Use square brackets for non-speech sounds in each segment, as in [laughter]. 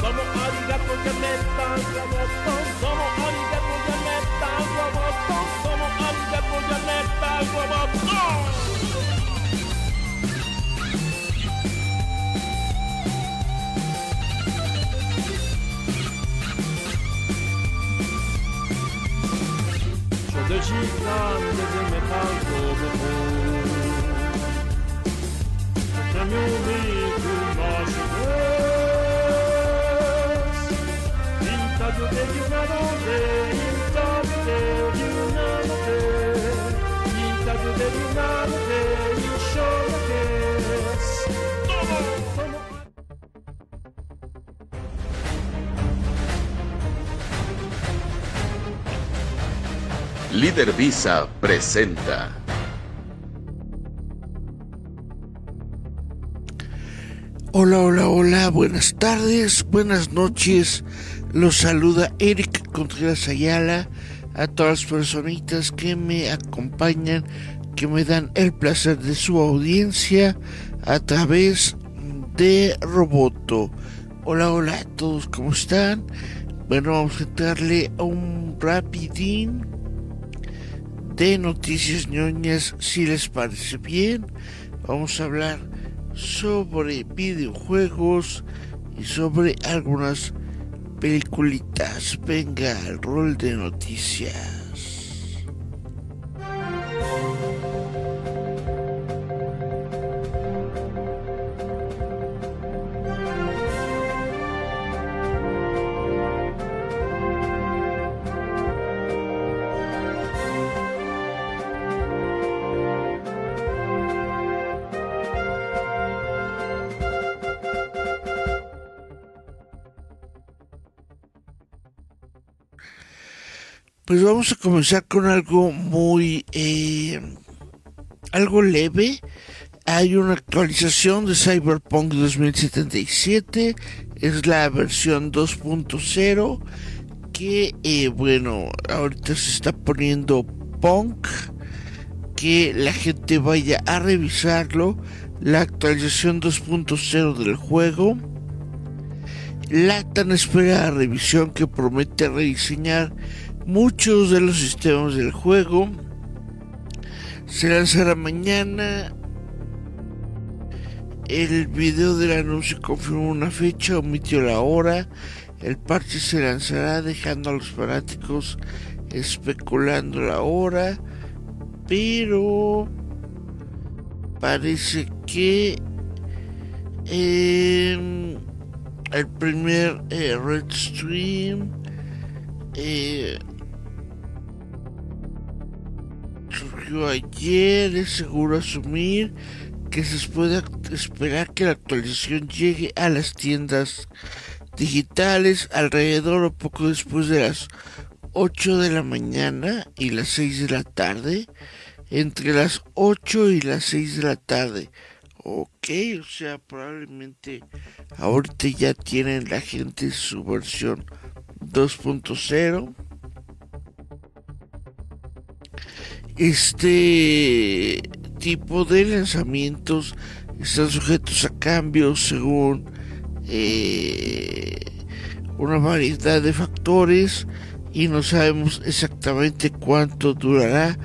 roboto Domo arigato yameta roboto Domo arigato yameta roboto Domo arigato yameta roboto Sono del gigante del metal roboto Premio Líder Visa presenta. Hola, hola, hola, buenas tardes, buenas noches. Los saluda Eric Contreras Ayala a todas las personitas que me acompañan, que me dan el placer de su audiencia a través de Roboto. Hola, hola a todos, ¿cómo están? Bueno, vamos a a un rapidín de noticias ñoñas, si les parece bien. Vamos a hablar sobre videojuegos y sobre algunas peliculitas. Venga, rol de noticias. Pues vamos a comenzar con algo muy... eh, algo leve. Hay una actualización de Cyberpunk 2077. Es la versión 2.0 que, eh, bueno, ahorita se está poniendo punk. Que la gente vaya a revisarlo. La actualización 2.0 del juego. La tan esperada revisión que promete rediseñar muchos de los sistemas del juego. Se lanzará mañana. El video del anuncio confirmó una fecha, omitió la hora. El parche se lanzará dejando a los fanáticos especulando la hora. Pero parece que em, el primer eh, Red Stream eh, surgió ayer, es seguro asumir que se puede esperar que la actualización llegue a las tiendas digitales alrededor o poco después de las 8 de la mañana y las 6 de la tarde, entre las 8 y las 6 de la tarde. Ok, o sea, probablemente ahorita ya tienen la gente su versión 2.0. Este tipo de lanzamientos están sujetos a cambios según eh, una variedad de factores y no sabemos exactamente cuánto durará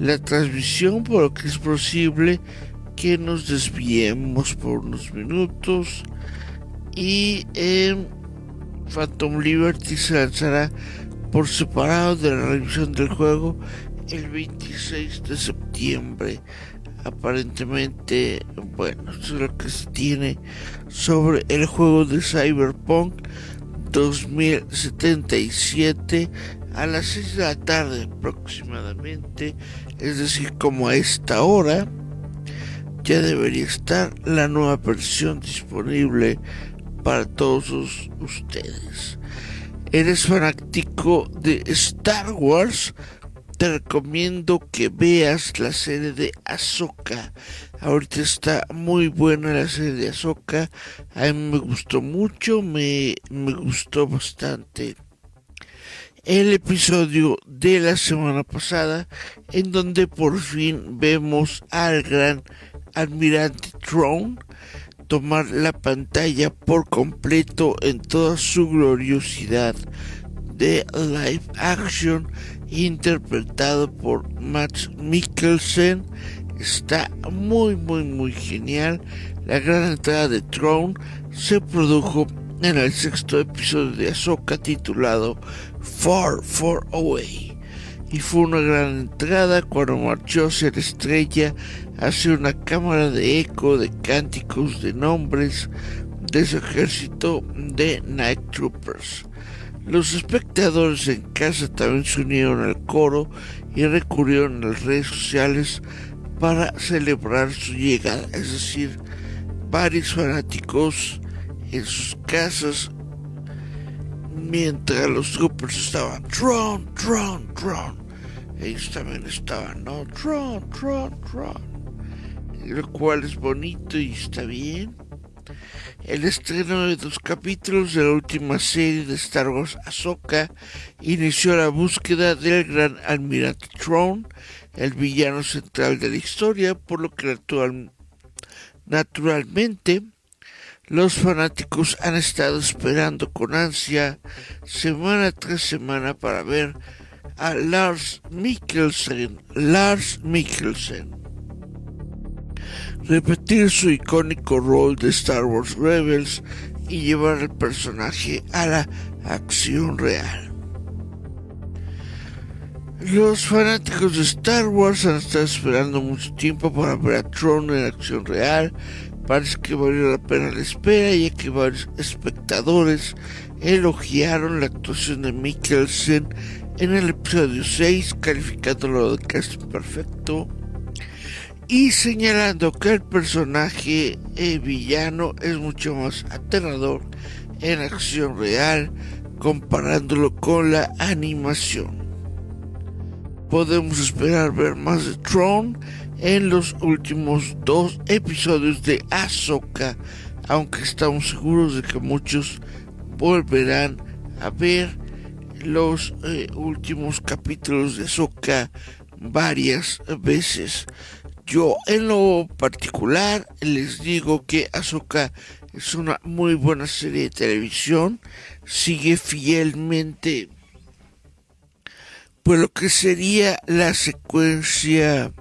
la transmisión, por lo que es posible que nos desviemos por unos minutos y eh, Phantom Liberty se lanzará por separado de la revisión del juego el 26 de septiembre. Aparentemente, bueno, eso es lo que se tiene sobre el juego de Cyberpunk 2077 a las 6 de la tarde aproximadamente, es decir, como a esta hora. Ya debería estar la nueva versión disponible para todos ustedes. ¿Eres fanático de Star Wars? Te recomiendo que veas la serie de Ahsoka. Ahorita está muy buena la serie de Ahsoka. A mí me gustó mucho, me, me gustó bastante el episodio de la semana pasada en donde por fin vemos al gran almirante Throne tomar la pantalla por completo en toda su gloriosidad de live action interpretado por Max Mikkelsen está muy muy muy genial la gran entrada de Throne se produjo en el sexto episodio de Ahsoka titulado Far, Far Away. Y fue una gran entrada cuando marchó a ser estrella hacia una cámara de eco de cánticos de nombres de su ejército de Night Troopers. Los espectadores en casa también se unieron al coro y recurrieron a las redes sociales para celebrar su llegada, es decir, varios fanáticos en sus casas mientras los troopers estaban Tron, Tron, Tron. Ellos también estaban, ¿no? Tron, Tron, Tron. Lo cual es bonito y está bien. El estreno de dos capítulos de la última serie de Star Wars Ahsoka inició la búsqueda del gran almirante Tron, el villano central de la historia, por lo que naturalmente los fanáticos han estado esperando con ansia semana tras semana para ver a Lars Mikkelsen, Lars Mikkelsen, repetir su icónico rol de Star Wars Rebels y llevar el personaje a la acción real. Los fanáticos de Star Wars han estado esperando mucho tiempo para ver a Tron en acción real Parece que valió la pena la espera, ya que varios espectadores elogiaron la actuación de Mikkelsen en el episodio 6, calificándolo de casi perfecto y señalando que el personaje eh, villano es mucho más aterrador en acción real comparándolo con la animación. Podemos esperar ver más de Tron en los últimos dos episodios de Ahsoka, aunque estamos seguros de que muchos volverán a ver los eh, últimos capítulos de Ahsoka varias veces. Yo en lo particular les digo que Ahsoka es una muy buena serie de televisión, sigue fielmente pues lo que sería la secuencia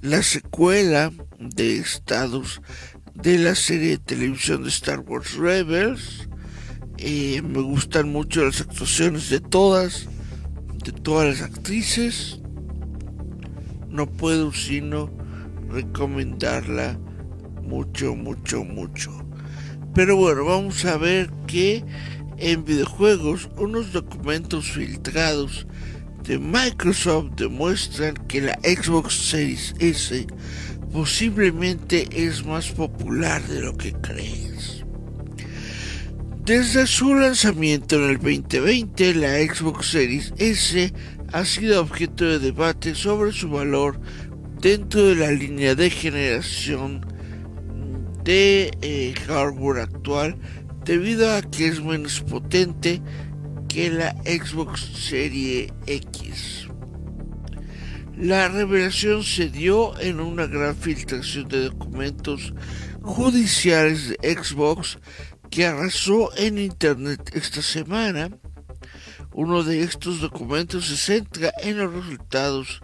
la secuela de estados de la serie de televisión de Star Wars Rebels. Eh, me gustan mucho las actuaciones de todas, de todas las actrices. No puedo sino recomendarla mucho, mucho, mucho. Pero bueno, vamos a ver que en videojuegos unos documentos filtrados de Microsoft demuestran que la Xbox Series S posiblemente es más popular de lo que crees. Desde su lanzamiento en el 2020, la Xbox Series S ha sido objeto de debate sobre su valor dentro de la línea de generación de eh, hardware actual debido a que es menos potente que la Xbox Serie X. La revelación se dio en una gran filtración de documentos judiciales de Xbox que arrasó en Internet esta semana. Uno de estos documentos se centra en los resultados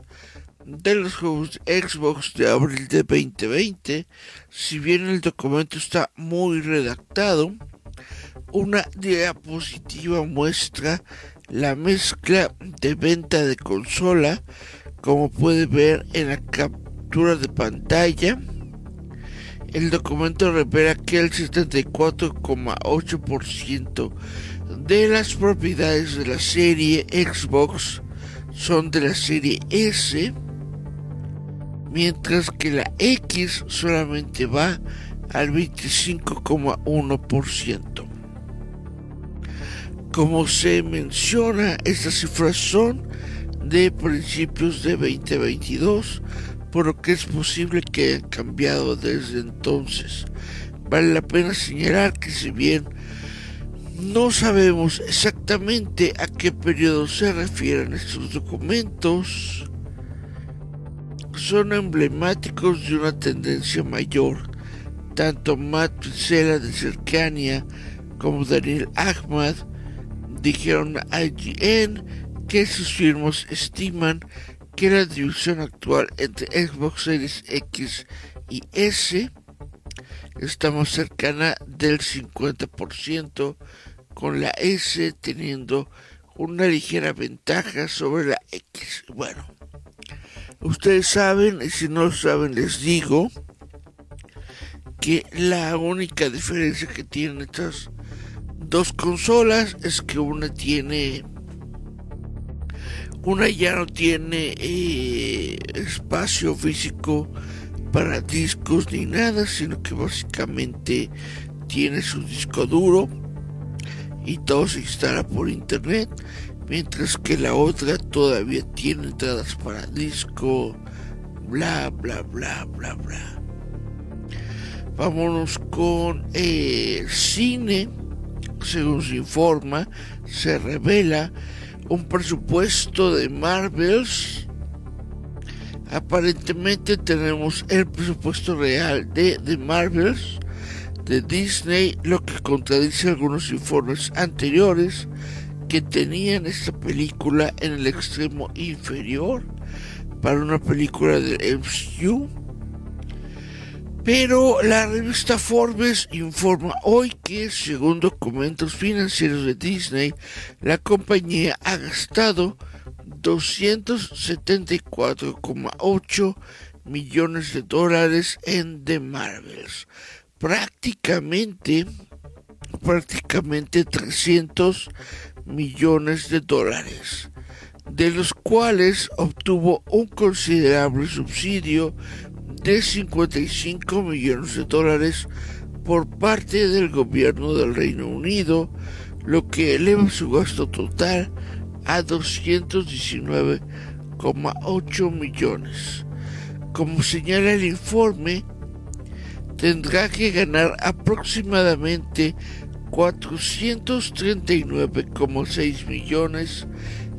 de los juegos Xbox de abril de 2020. Si bien el documento está muy redactado, una diapositiva muestra la mezcla de venta de consola, como puede ver en la captura de pantalla. El documento revela que el 74,8% de las propiedades de la serie Xbox son de la serie S, mientras que la X solamente va al 25,1%. Como se menciona, estas cifras son de principios de 2022, por lo que es posible que hayan cambiado desde entonces. Vale la pena señalar que si bien no sabemos exactamente a qué periodo se refieren estos documentos, son emblemáticos de una tendencia mayor. Tanto Matt Pizzella de Cercania como Daniel Ahmad dijeron a IGN que sus firmas estiman que la división actual entre Xbox Series X y S está más cercana del 50%, con la S teniendo una ligera ventaja sobre la X. Bueno, ustedes saben, y si no lo saben les digo, que la única diferencia que tienen estas dos consolas es que una tiene una ya no tiene eh, espacio físico para discos ni nada sino que básicamente tiene su disco duro y todo se instala por internet mientras que la otra todavía tiene entradas para disco bla bla bla bla bla. Vámonos con el cine. Según se informa, se revela un presupuesto de Marvels. Aparentemente tenemos el presupuesto real de The Marvels de Disney, lo que contradice algunos informes anteriores que tenían esta película en el extremo inferior para una película del MCU pero la revista Forbes informa hoy que, según documentos financieros de Disney, la compañía ha gastado 274,8 millones de dólares en The Marvels. Prácticamente, prácticamente 300 millones de dólares, de los cuales obtuvo un considerable subsidio de 55 millones de dólares por parte del gobierno del Reino Unido, lo que eleva su gasto total a 219,8 millones. Como señala el informe, tendrá que ganar aproximadamente 439,6 millones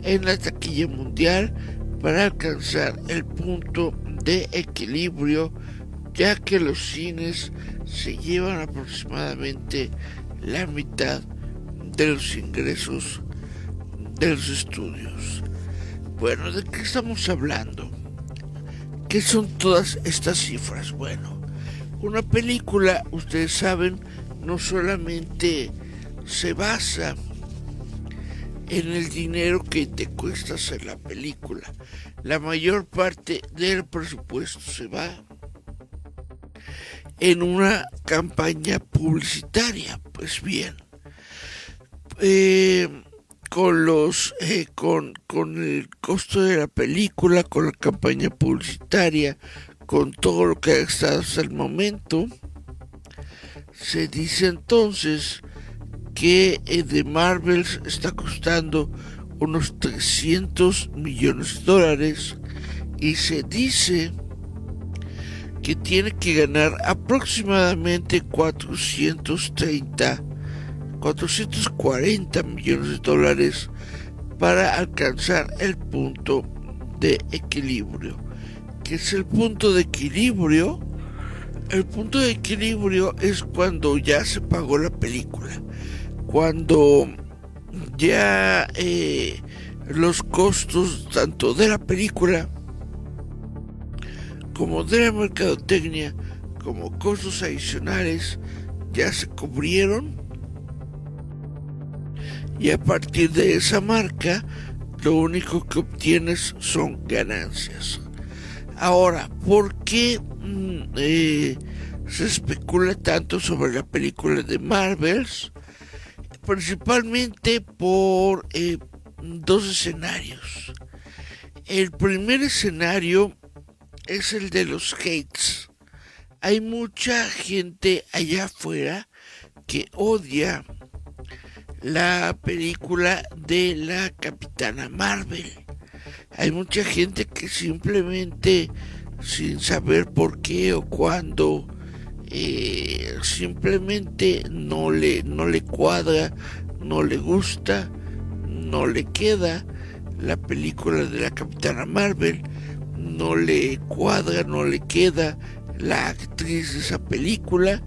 en la taquilla mundial para alcanzar el punto de equilibrio, ya que los cines se llevan aproximadamente la mitad de los ingresos de los estudios. Bueno, ¿de qué estamos hablando? ¿Qué son todas estas cifras? Bueno, una película, ustedes saben, no solamente se basa en el dinero que te cuesta hacer la película. La mayor parte del presupuesto se va en una campaña publicitaria. Pues bien, eh, con los eh, con, con el costo de la película, con la campaña publicitaria, con todo lo que ha estado hasta el momento, se dice entonces que eh, The Marvels está costando unos 300 millones de dólares y se dice que tiene que ganar aproximadamente 430 440 millones de dólares para alcanzar el punto de equilibrio. ¿Qué es el punto de equilibrio? El punto de equilibrio es cuando ya se pagó la película cuando ya eh, los costos tanto de la película como de la mercadotecnia como costos adicionales ya se cubrieron y a partir de esa marca lo único que obtienes son ganancias. Ahora, ¿por qué mm, eh, se especula tanto sobre la película de Marvels? Principalmente por eh, dos escenarios. El primer escenario es el de los hates. Hay mucha gente allá afuera que odia la película de la Capitana Marvel. Hay mucha gente que simplemente, sin saber por qué o cuándo, eh, simplemente no le, no le cuadra, no le gusta, no le queda la película de la Capitana Marvel, no le cuadra, no le queda la actriz de esa película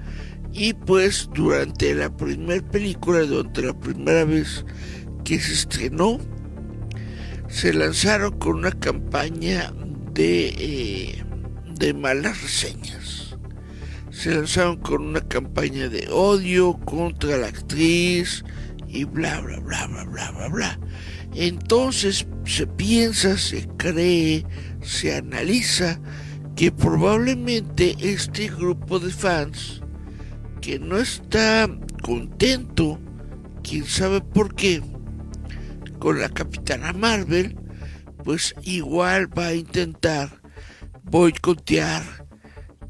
y pues durante la primera película, durante la primera vez que se estrenó, se lanzaron con una campaña de, eh, de malas reseñas. Se lanzaron con una campaña de odio contra la actriz y bla bla bla bla bla bla bla. Entonces se piensa, se cree, se analiza que probablemente este grupo de fans que no está contento, quién sabe por qué, con la Capitana Marvel, pues igual va a intentar boicotear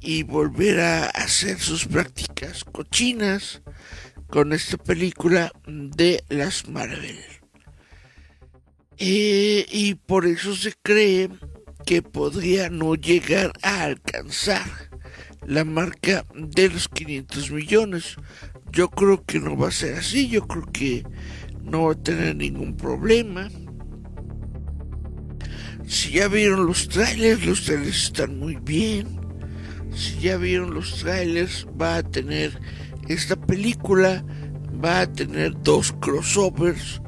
y volver a hacer sus prácticas cochinas con esta película de las Marvel. Eh, y por eso se cree que podría no llegar a alcanzar la marca de los 500 millones. Yo creo que no va a ser así, yo creo que no va a tener ningún problema. Si ya vieron los trailers, los trailers están muy bien. Si ya vieron los trailers, va a tener esta película, va a tener dos crossovers,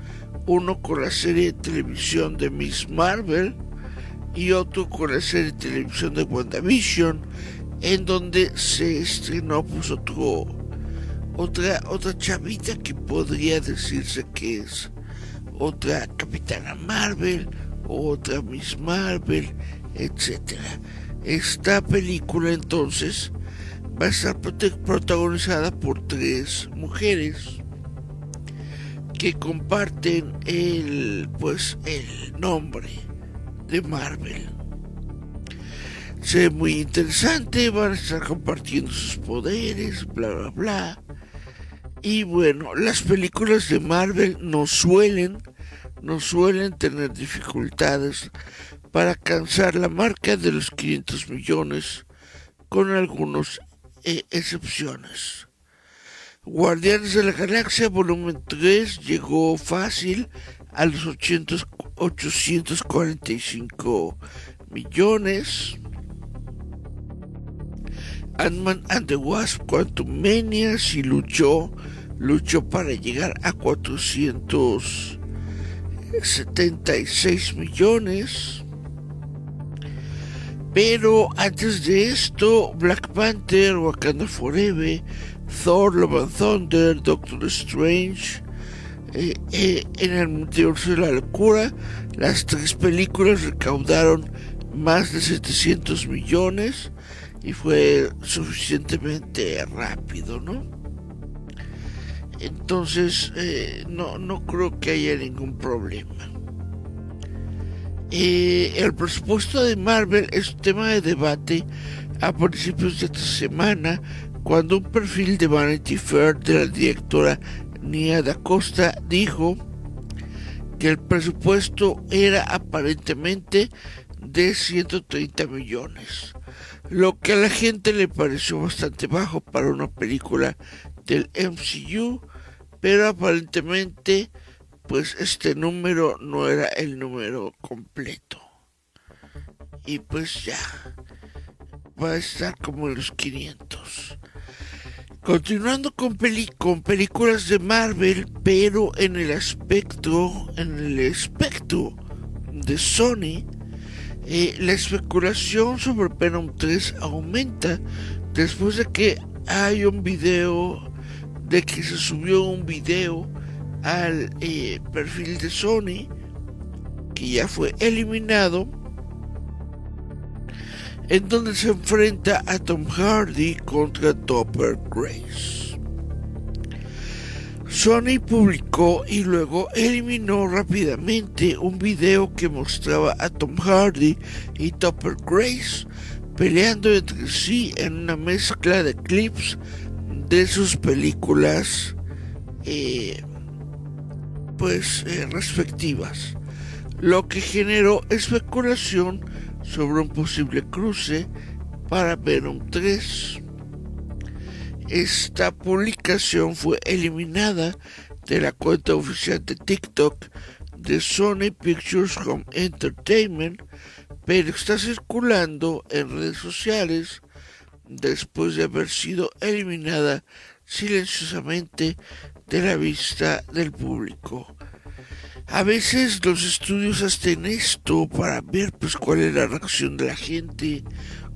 uno con la serie de televisión de Miss Marvel y otro con la serie de televisión de WandaVision en donde se estrenó pues otro otra otra chavita que podría decirse que es otra Capitana Marvel otra Miss Marvel etcétera esta película entonces va a estar protagonizada por tres mujeres que comparten el pues el nombre de Marvel se ve muy interesante, van a estar compartiendo sus poderes, bla, bla, bla. Y bueno, las películas de Marvel no suelen, no suelen tener dificultades para alcanzar la marca de los 500 millones, con algunas eh, excepciones. Guardianes de la Galaxia Volumen 3 llegó fácil a los 845 millones. Ant-Man and the Wasp Quantumania si luchó, luchó para llegar a 476 millones. Pero antes de esto, Black Panther, Wakanda Forever, Thor, Love and Thunder, Doctor Strange, eh, eh, en el multiverso de la locura, las tres películas recaudaron más de 700 millones y fue suficientemente rápido, ¿no? Entonces, eh, no, no creo que haya ningún problema. Eh, el presupuesto de Marvel es tema de debate a principios de esta semana cuando un perfil de Vanity Fair de la directora Nia da Costa dijo que el presupuesto era aparentemente de 130 millones lo que a la gente le pareció bastante bajo para una película del MCU, pero aparentemente pues este número no era el número completo. Y pues ya, va a estar como en los 500. Continuando con, con películas de Marvel, pero en el aspecto, en el espectro de Sony, eh, la especulación sobre Venom 3 aumenta después de que hay un video, de que se subió un video al eh, perfil de Sony, que ya fue eliminado, en donde se enfrenta a Tom Hardy contra Topper Grace. Sony publicó y luego eliminó rápidamente un video que mostraba a Tom Hardy y Topper Grace peleando entre sí en una mezcla de clips de sus películas eh, pues eh, respectivas, lo que generó especulación sobre un posible cruce para Venom 3. Esta publicación fue eliminada de la cuenta oficial de TikTok de Sony Pictures Home Entertainment, pero está circulando en redes sociales después de haber sido eliminada silenciosamente de la vista del público. A veces los estudios hacen esto para ver pues cuál es la reacción de la gente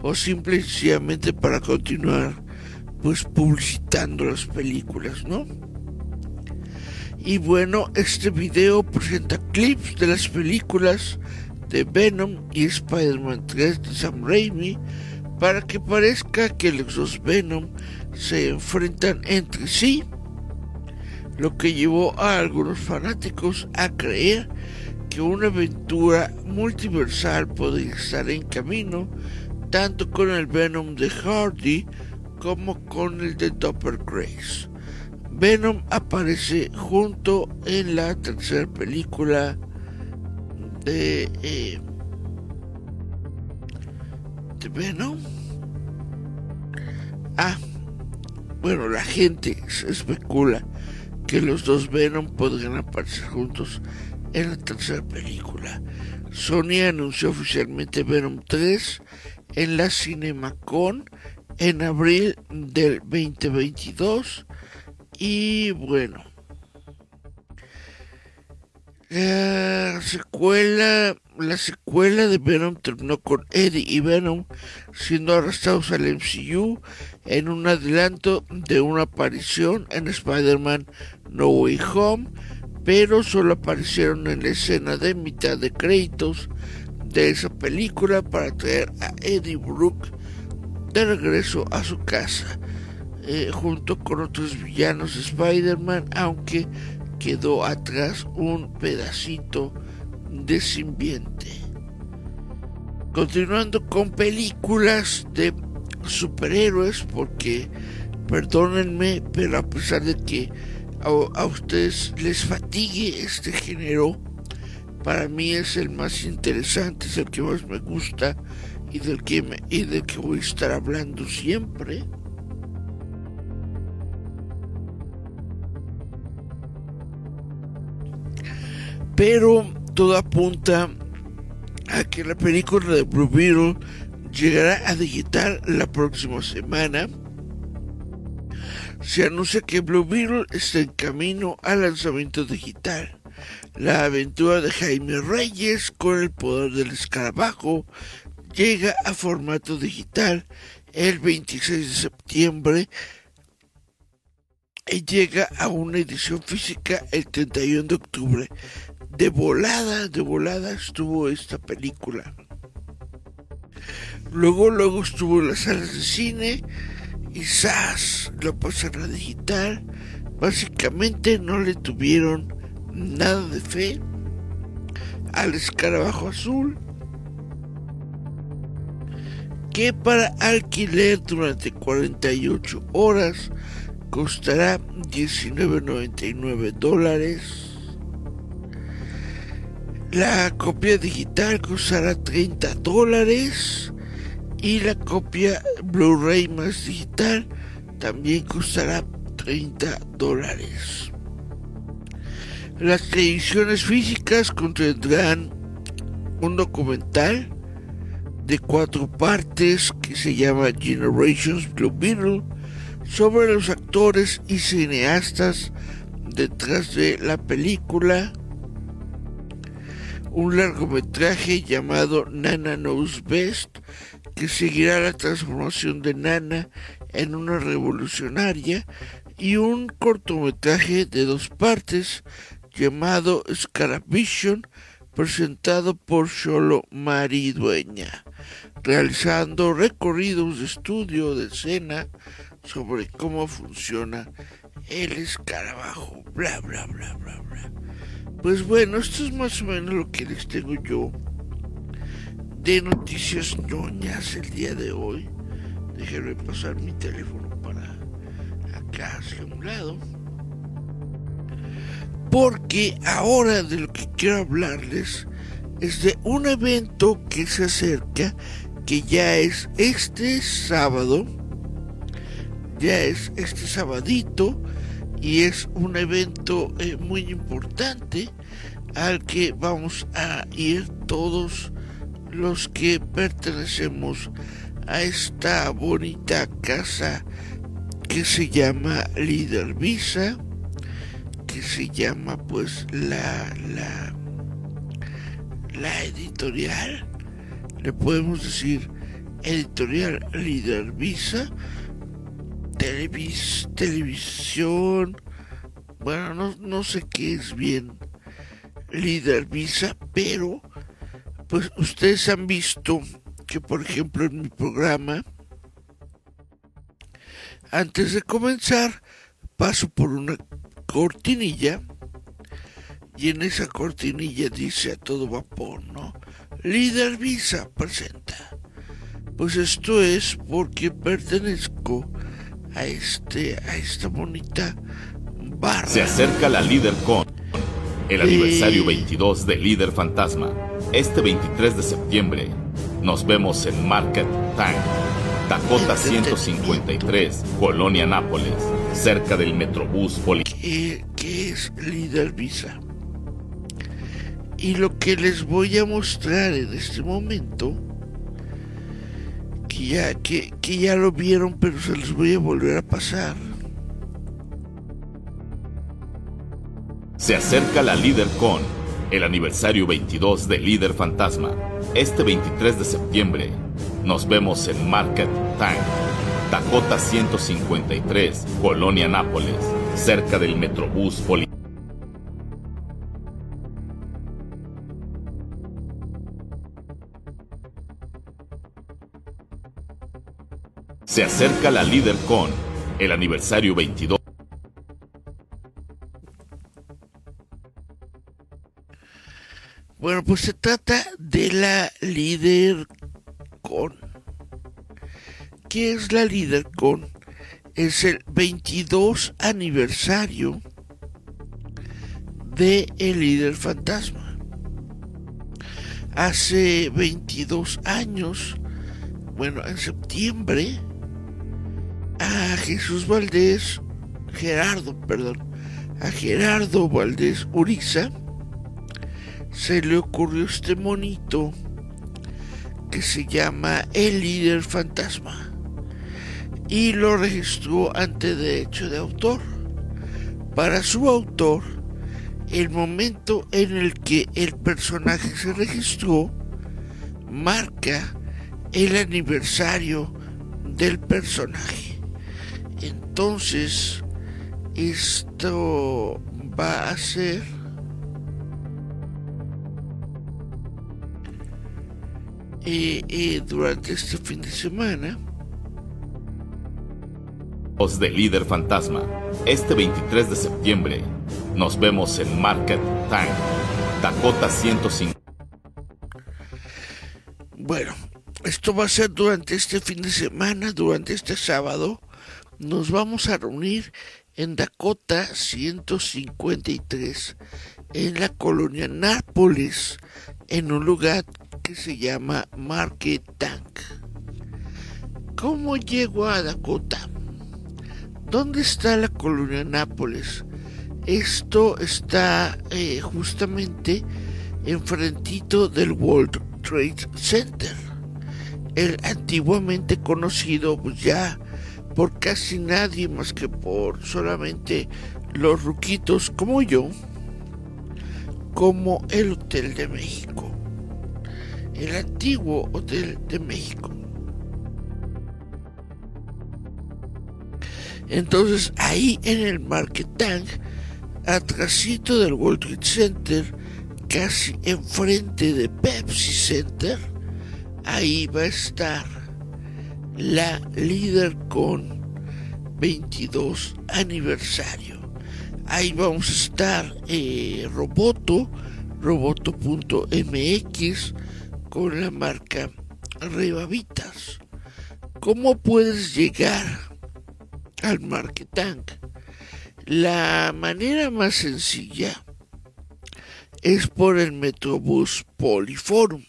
o simplemente para continuar pues publicitando las películas, ¿no? Y bueno, este video presenta clips de las películas de Venom y Spider-Man 3 de Sam Raimi para que parezca que los dos Venom se enfrentan entre sí, lo que llevó a algunos fanáticos a creer que una aventura multiversal podría estar en camino tanto con el Venom de Hardy como con el de Dopper Grace. Venom aparece junto en la tercera película de, eh, de Venom. Ah, bueno, la gente se especula que los dos Venom podrían aparecer juntos en la tercera película. Sony anunció oficialmente Venom 3 en la CinemaCon en abril del 2022 y bueno la secuela la secuela de Venom terminó con Eddie y Venom siendo arrestados al MCU en un adelanto de una aparición en Spider-Man No Way Home pero solo aparecieron en la escena de mitad de créditos de esa película para traer a Eddie Brooke de regreso a su casa, eh, junto con otros villanos de Spider-Man, aunque quedó atrás un pedacito de simbionte. Continuando con películas de superhéroes, porque perdónenme, pero a pesar de que a ustedes les fatigue este género, para mí es el más interesante, es el que más me gusta y del que, me, y del que voy a estar hablando siempre. Pero todo apunta a que la película de Blue Beetle llegará a digital la próxima semana. Se anuncia que Blue Beetle está en camino al lanzamiento digital la aventura de Jaime Reyes con el poder del escarabajo llega a formato digital el 26 de septiembre y llega a una edición física el 31 de octubre. De volada, de volada estuvo esta película. Luego, luego estuvo en las salas de cine y ¡zas! Lo pasaron a digital. Básicamente no le tuvieron nada de fe al escarabajo azul que para alquiler durante 48 horas costará 19.99 dólares. La copia digital costará 30 dólares y la copia Blu-ray más digital también costará 30 dólares. Las ediciones físicas contendrán un documental de cuatro partes que se llama Generations Blue Beetle sobre los actores y cineastas detrás de la película. Un largometraje llamado Nana Knows Best que seguirá la transformación de Nana en una revolucionaria y un cortometraje de dos partes llamado Scaravision, presentado por Solo Maridueña, realizando recorridos de estudio de escena sobre cómo funciona el escarabajo, bla bla bla bla bla. Pues bueno, esto es más o menos lo que les tengo yo de noticias ñoñas el día de hoy. Déjenme pasar mi teléfono para acá hacia un lado. Porque ahora de lo que quiero hablarles es de un evento que se acerca, que ya es este sábado, ya es este sabadito, y es un evento eh, muy importante al que vamos a ir todos los que pertenecemos a esta bonita casa que se llama Líder Visa, que se llama pues la, la, la editorial, le podemos decir editorial Líder Visa, televis, televisión, bueno, no, no sé qué es bien Líder Visa, pero pues ustedes han visto que por ejemplo en mi programa, antes de comenzar, paso por una cortinilla y en esa cortinilla dice a todo vapor, ¿no? Líder Visa presenta. Pues esto es porque pertenezco a este a esta bonita barra. Se acerca la Líder Con, el aniversario 22 de Líder Fantasma. Este 23 de septiembre nos vemos en Market Tank, Dakota 153, Colonia Nápoles, cerca del Metrobús Poli. que, que es Líder Visa. Y lo que les voy a mostrar en este momento, que ya, que, que ya lo vieron, pero se los voy a volver a pasar. Se acerca la Líder Con, el aniversario 22 de Líder Fantasma. Este 23 de septiembre nos vemos en Market Tank, Dakota 153, Colonia Nápoles, cerca del Metrobús Poli. Se acerca la Líder Con, el aniversario 22. Bueno, pues se trata de la líder con. ¿Qué es la líder con? Es el 22 aniversario de El líder fantasma. Hace 22 años, bueno, en septiembre, a Jesús Valdés, Gerardo, perdón, a Gerardo Valdés Uriza, se le ocurrió este monito que se llama El líder fantasma y lo registró ante derecho de autor. Para su autor, el momento en el que el personaje se registró marca el aniversario del personaje. Entonces, esto va a ser eh, eh, durante este fin de semana. Os de Líder Fantasma. Este 23 de septiembre nos vemos en Market Tank, Dakota 105. Bueno, esto va a ser durante este fin de semana, durante este sábado. Nos vamos a reunir en Dakota 153, en la colonia Nápoles, en un lugar que se llama Market Tank. ¿Cómo llego a Dakota? ¿Dónde está la colonia Nápoles? Esto está eh, justamente enfrentito del World Trade Center, el antiguamente conocido pues, ya por casi nadie más que por solamente los ruquitos como yo, como el Hotel de México, el antiguo Hotel de México. Entonces ahí en el Market Tank, atrásito del World Trade Center, casi enfrente de Pepsi Center, ahí va a estar la líder con 22 aniversario. Ahí vamos a estar eh, Roboto, roboto.mx, con la marca Rebavitas. ¿Cómo puedes llegar al Tank? La manera más sencilla es por el Metrobús Poliforum.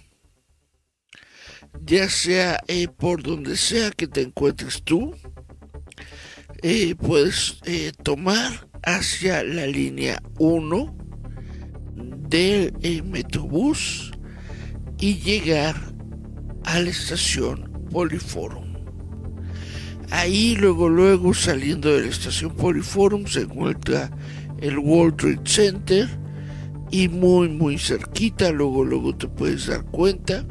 Ya sea eh, por donde sea que te encuentres tú, eh, puedes eh, tomar hacia la línea 1 del Metrobús y llegar a la estación Poliforum. Ahí luego luego saliendo de la estación Poliforum se encuentra el World Trade Center y muy muy cerquita luego luego te puedes dar cuenta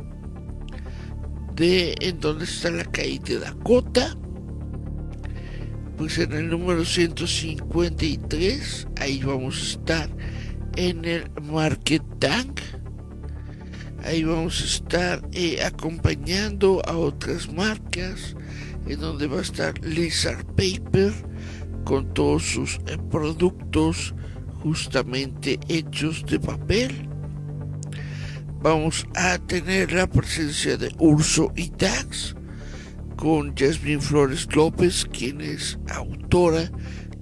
de en dónde está la calle de Dakota pues en el número 153 ahí vamos a estar en el Market Tank ahí vamos a estar eh, acompañando a otras marcas en donde va a estar Lizard Paper con todos sus eh, productos justamente hechos de papel. Vamos a tener la presencia de Urso y Dax con Jasmine Flores López, quien es autora,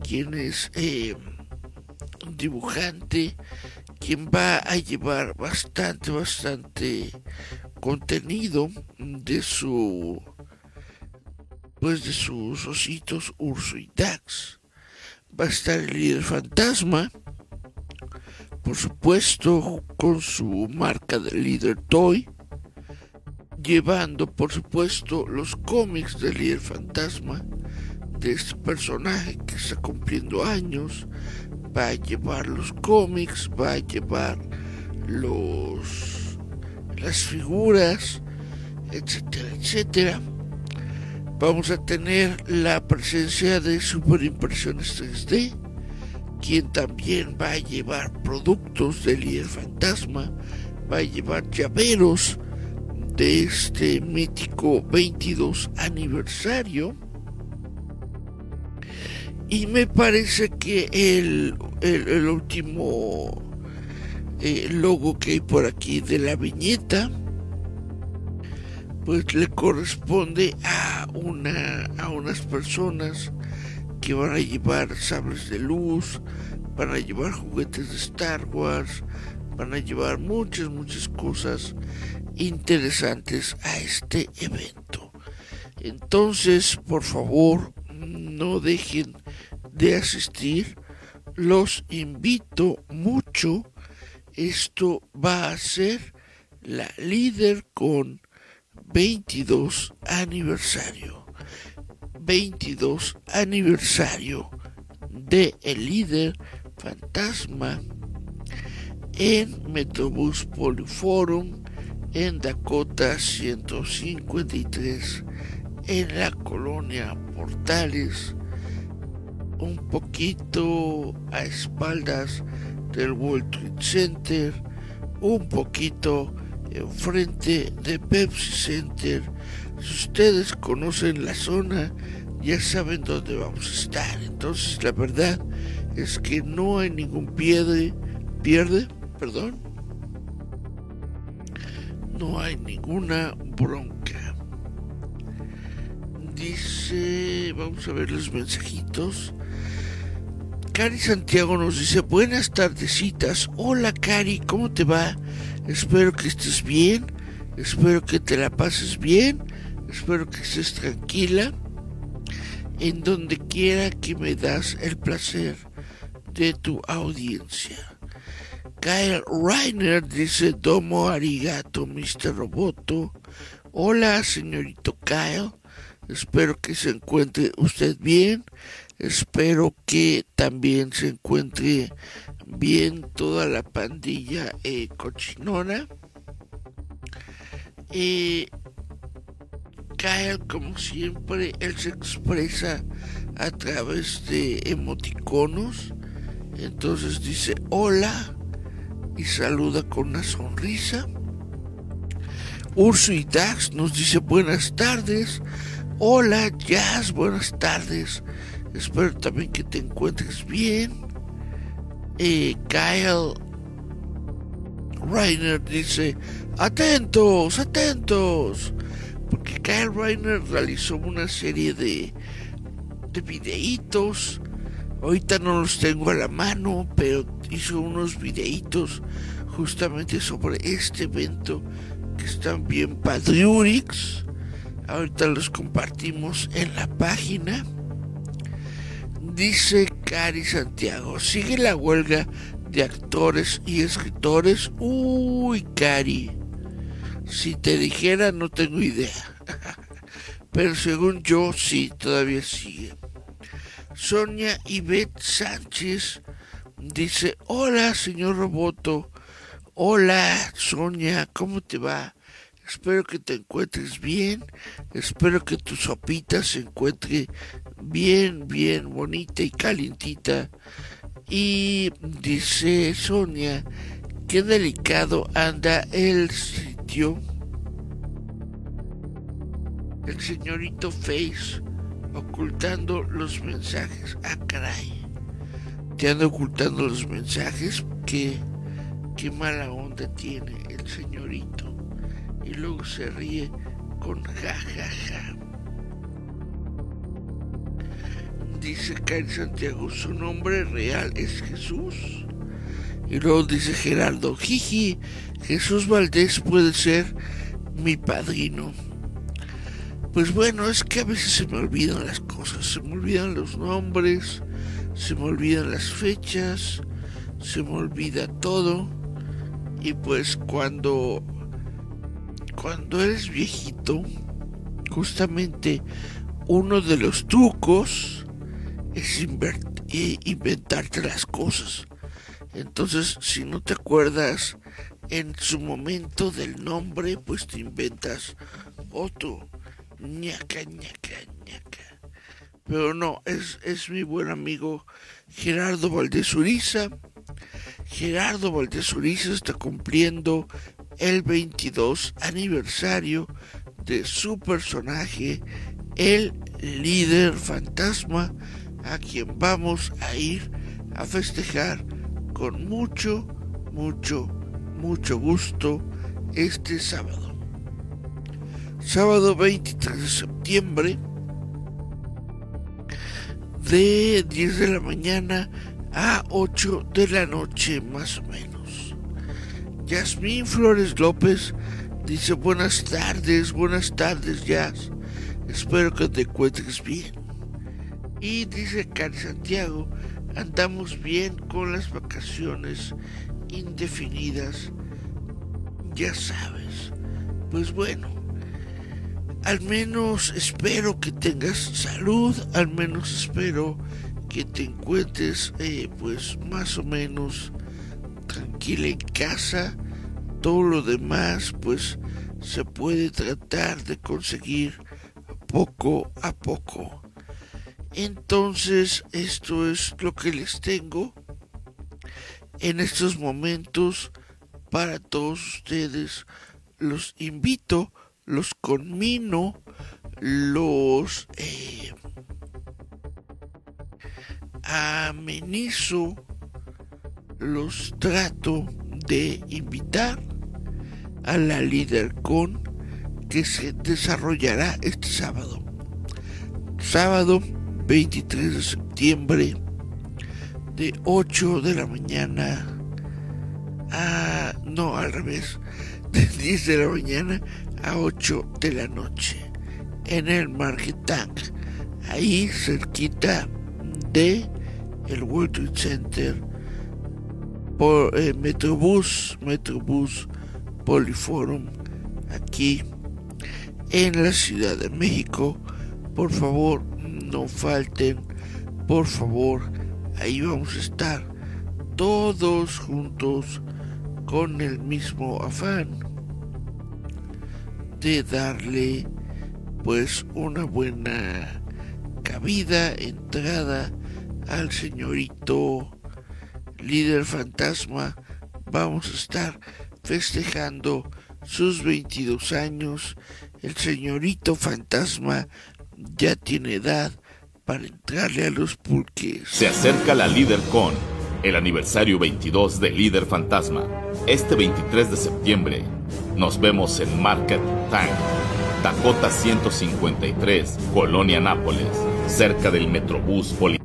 quien es eh, dibujante, quien va a llevar bastante, bastante contenido de su pues de sus ositos Urso y Dax. Va a estar el líder fantasma, por supuesto, con su marca de líder Toy, llevando, por supuesto, los cómics del líder fantasma de este personaje que está cumpliendo años. Va a llevar los cómics, va a llevar los las figuras, etcétera, etcétera vamos a tener la presencia de Superimpresiones 3D, quien también va a llevar productos del líder fantasma, va a llevar llaveros de este mítico 22 aniversario. Y me parece que el, el, último eh, logo que hay por aquí de la viñeta, pues le corresponde a una a unas personas que van a llevar sables de luz, van a llevar juguetes de Star Wars, van a llevar muchas muchas cosas interesantes a este evento. Entonces, por favor, no dejen de asistir. Los invito mucho. Esto va a ser la líder con 22 aniversario. 22 aniversario de El Líder Fantasma en Metrobús Poliforum en Dakota 153 en la colonia Portales un poquito a espaldas del World Trade Center un poquito enfrente de Pepsi Center. Si ustedes conocen la zona, ya saben dónde vamos a estar. Entonces la verdad es que no hay ningún pierde, pierde, perdón. No hay ninguna bronca. Dice, vamos a ver los mensajitos. Cari Santiago nos dice, buenas tardecitas. Hola Cari, ¿cómo te va? Espero que estés bien, espero que te la pases bien, espero que estés tranquila, en donde quiera que me das el placer de tu audiencia. Kyle Reiner dice Domo arigato, Mr. Roboto. Hola, señorito Kyle. Espero que se encuentre usted bien. Espero que también se encuentre bien toda la pandilla eh, cochinona. Eh, Kyle, como siempre, él se expresa a través de emoticonos. Entonces dice hola y saluda con una sonrisa. Urso y Dax nos dice buenas tardes. Hola Jazz, buenas tardes. Espero también que te encuentres bien. Kyle Reiner dice, atentos, atentos, Kyle Reiner realizó una serie de, de videitos, ahorita no los tengo a la mano, pero hizo unos videitos justamente sobre este evento que están bien padriurix. Ahorita los compartimos en la página. Dice Cari Santiago, sigue la huelga de actores y escritores. Uy, Cari, si te dijera no tengo idea. [laughs] Pero según yo sí, todavía sigue. Sonia Ivette Sánchez dice, hola señor Roboto, hola Sonia, ¿cómo te va? Espero que te encuentres bien, espero que tu sopita se encuentre bien, bien bonita y calientita. Y dice Sonia, qué delicado anda el sitio. El señorito Face ocultando los mensajes. Ah, caray. Te anda ocultando los mensajes. Qué, qué mala onda tiene el señorito. Y luego se ríe con jajaja. Dice Karen Santiago, su nombre real es Jesús. Y luego dice Gerardo, jiji, Jesús Valdés puede ser mi padrino. Pues bueno, es que a veces se me olvidan las cosas, se me olvidan los nombres, se me olvidan las fechas, se me olvida todo. Y pues cuando cuando eres viejito, justamente uno de los trucos es inventarte las cosas. Entonces, si no te acuerdas en su momento del nombre, pues te inventas otro. Ñaca, ñaca, ñaca. Pero no, es, es mi buen amigo Gerardo Valdés Uriza. Gerardo Valdés Uriza está cumpliendo el 22 aniversario de su personaje, el líder fantasma, a quien vamos a ir a festejar con mucho, mucho, mucho gusto este sábado. Sábado 23 de septiembre de 10 de la mañana a 8 de la noche más o menos. Yasmín Flores López dice buenas tardes, buenas tardes Jazz. Espero que te encuentres bien. Y dice Cari Santiago, andamos bien con las vacaciones indefinidas. Ya sabes. Pues bueno, al menos espero que tengas salud, al menos espero que te encuentres eh, pues más o menos tranquila en casa. Todo lo demás pues se puede tratar de conseguir poco a poco. Entonces, esto es lo que les tengo en estos momentos para todos ustedes. Los invito, los conmino, los eh, amenizo, los trato de invitar a la con que se desarrollará este sábado. Sábado 23 de septiembre de 8 de la mañana a... no, al revés, [laughs] de 10 de la mañana a 8 de la noche en el Market Tank, ahí cerquita de el World Trade Center por eh, Metrobús, Metrobús Poliforum, aquí en la Ciudad de México. Por favor, no falten, por favor, ahí vamos a estar todos juntos con el mismo afán de darle pues una buena cabida, entrada al señorito líder fantasma. Vamos a estar festejando sus 22 años. El señorito fantasma ya tiene edad para entrarle a los pulques. Se acerca la líder con el aniversario 22 de Líder Fantasma. Este 23 de septiembre nos vemos en Market Tank, Dakota 153, Colonia Nápoles, cerca del Metrobús Poli.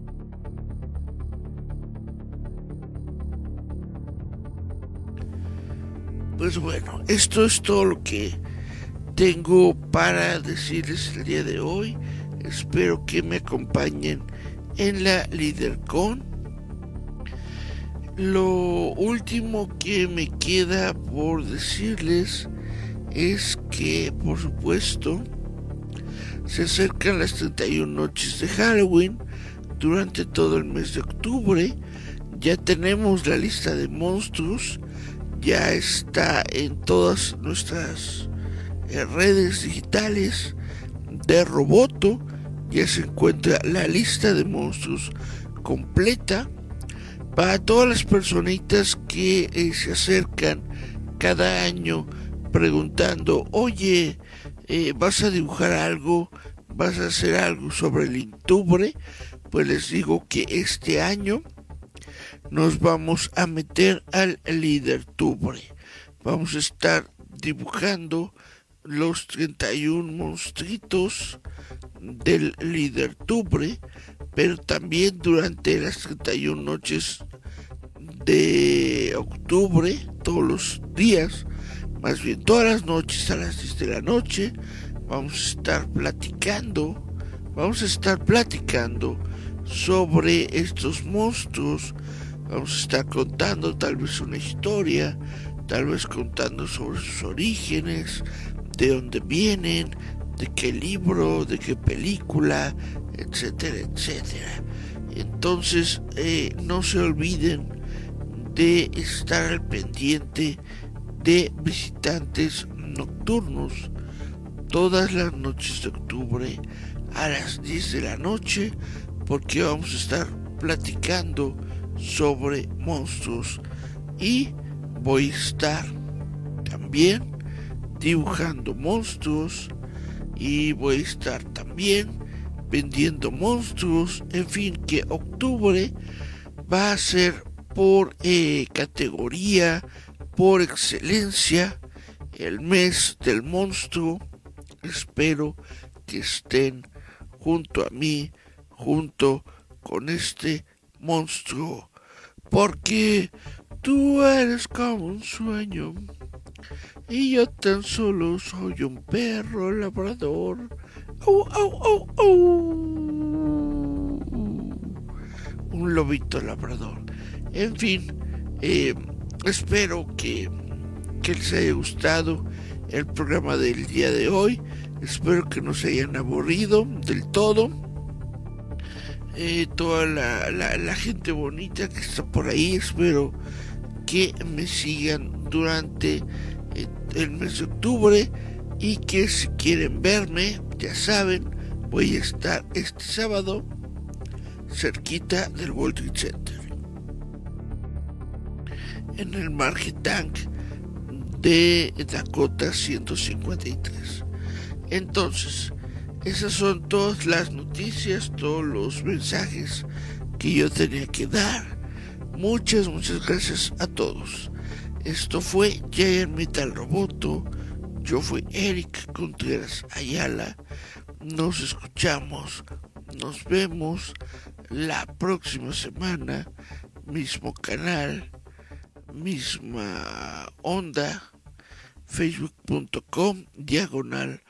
Pues bueno, esto es todo lo que tengo para decirles el día de hoy. Espero que me acompañen en la LeaderCon. Lo último que me queda por decirles es que, por supuesto, se acercan las 31 noches de Halloween durante todo el mes de octubre. Ya tenemos la lista de monstruos, ya está en todas nuestras eh, redes digitales de Roboto. Ya se encuentra la lista de monstruos completa para todas las personitas que eh, se acercan cada año preguntando, oye, eh, ¿vas a dibujar algo? ¿Vas a hacer algo sobre el Intubre? Pues les digo que este año nos vamos a meter al líder tubre. Vamos a estar dibujando los 31 monstruitos del líder tubre pero también durante las 31 noches de octubre, todos los días, más bien todas las noches a las 10 de la noche, vamos a estar platicando, vamos a estar platicando sobre estos monstruos, vamos a estar contando tal vez una historia, tal vez contando sobre sus orígenes, de dónde vienen, de qué libro, de qué película, etcétera, etcétera. Entonces, eh, no se olviden de estar al pendiente de visitantes nocturnos todas las noches de octubre a las 10 de la noche porque vamos a estar platicando sobre monstruos y voy a estar también dibujando monstruos y voy a estar también vendiendo monstruos, en fin, que octubre va a ser por eh, categoría, por excelencia, el mes del monstruo. Espero que estén junto a mí, junto con este monstruo, porque tú eres como un sueño y yo tan solo soy un perro labrador un lobito labrador. En fin, eh, espero que, que les haya gustado el programa del día de hoy. Espero que no se hayan aburrido del todo. Eh, toda la, la, gente bonita que está por ahí, espero que me sigan durante eh, el mes de octubre y que si quieren verme, ya saben, voy a estar este sábado cerquita del World Trade Center en el Market Tank de Dakota 153. Entonces, esas son todas las noticias, todos los mensajes que yo tenía que dar. Muchas, muchas gracias a todos. Esto fue Giant Metal Roboto yo fui Eric Contreras Ayala. Nos escuchamos, nos vemos la próxima semana. Mismo canal, misma onda. Facebook.com diagonal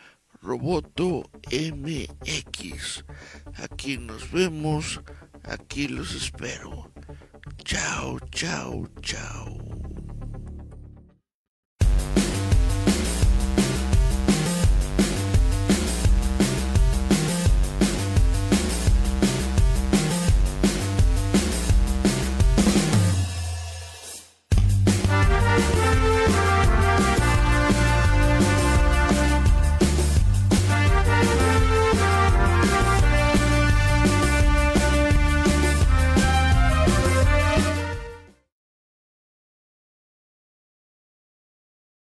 Roboto MX. Aquí nos vemos, aquí los espero. Chao, chao, chao.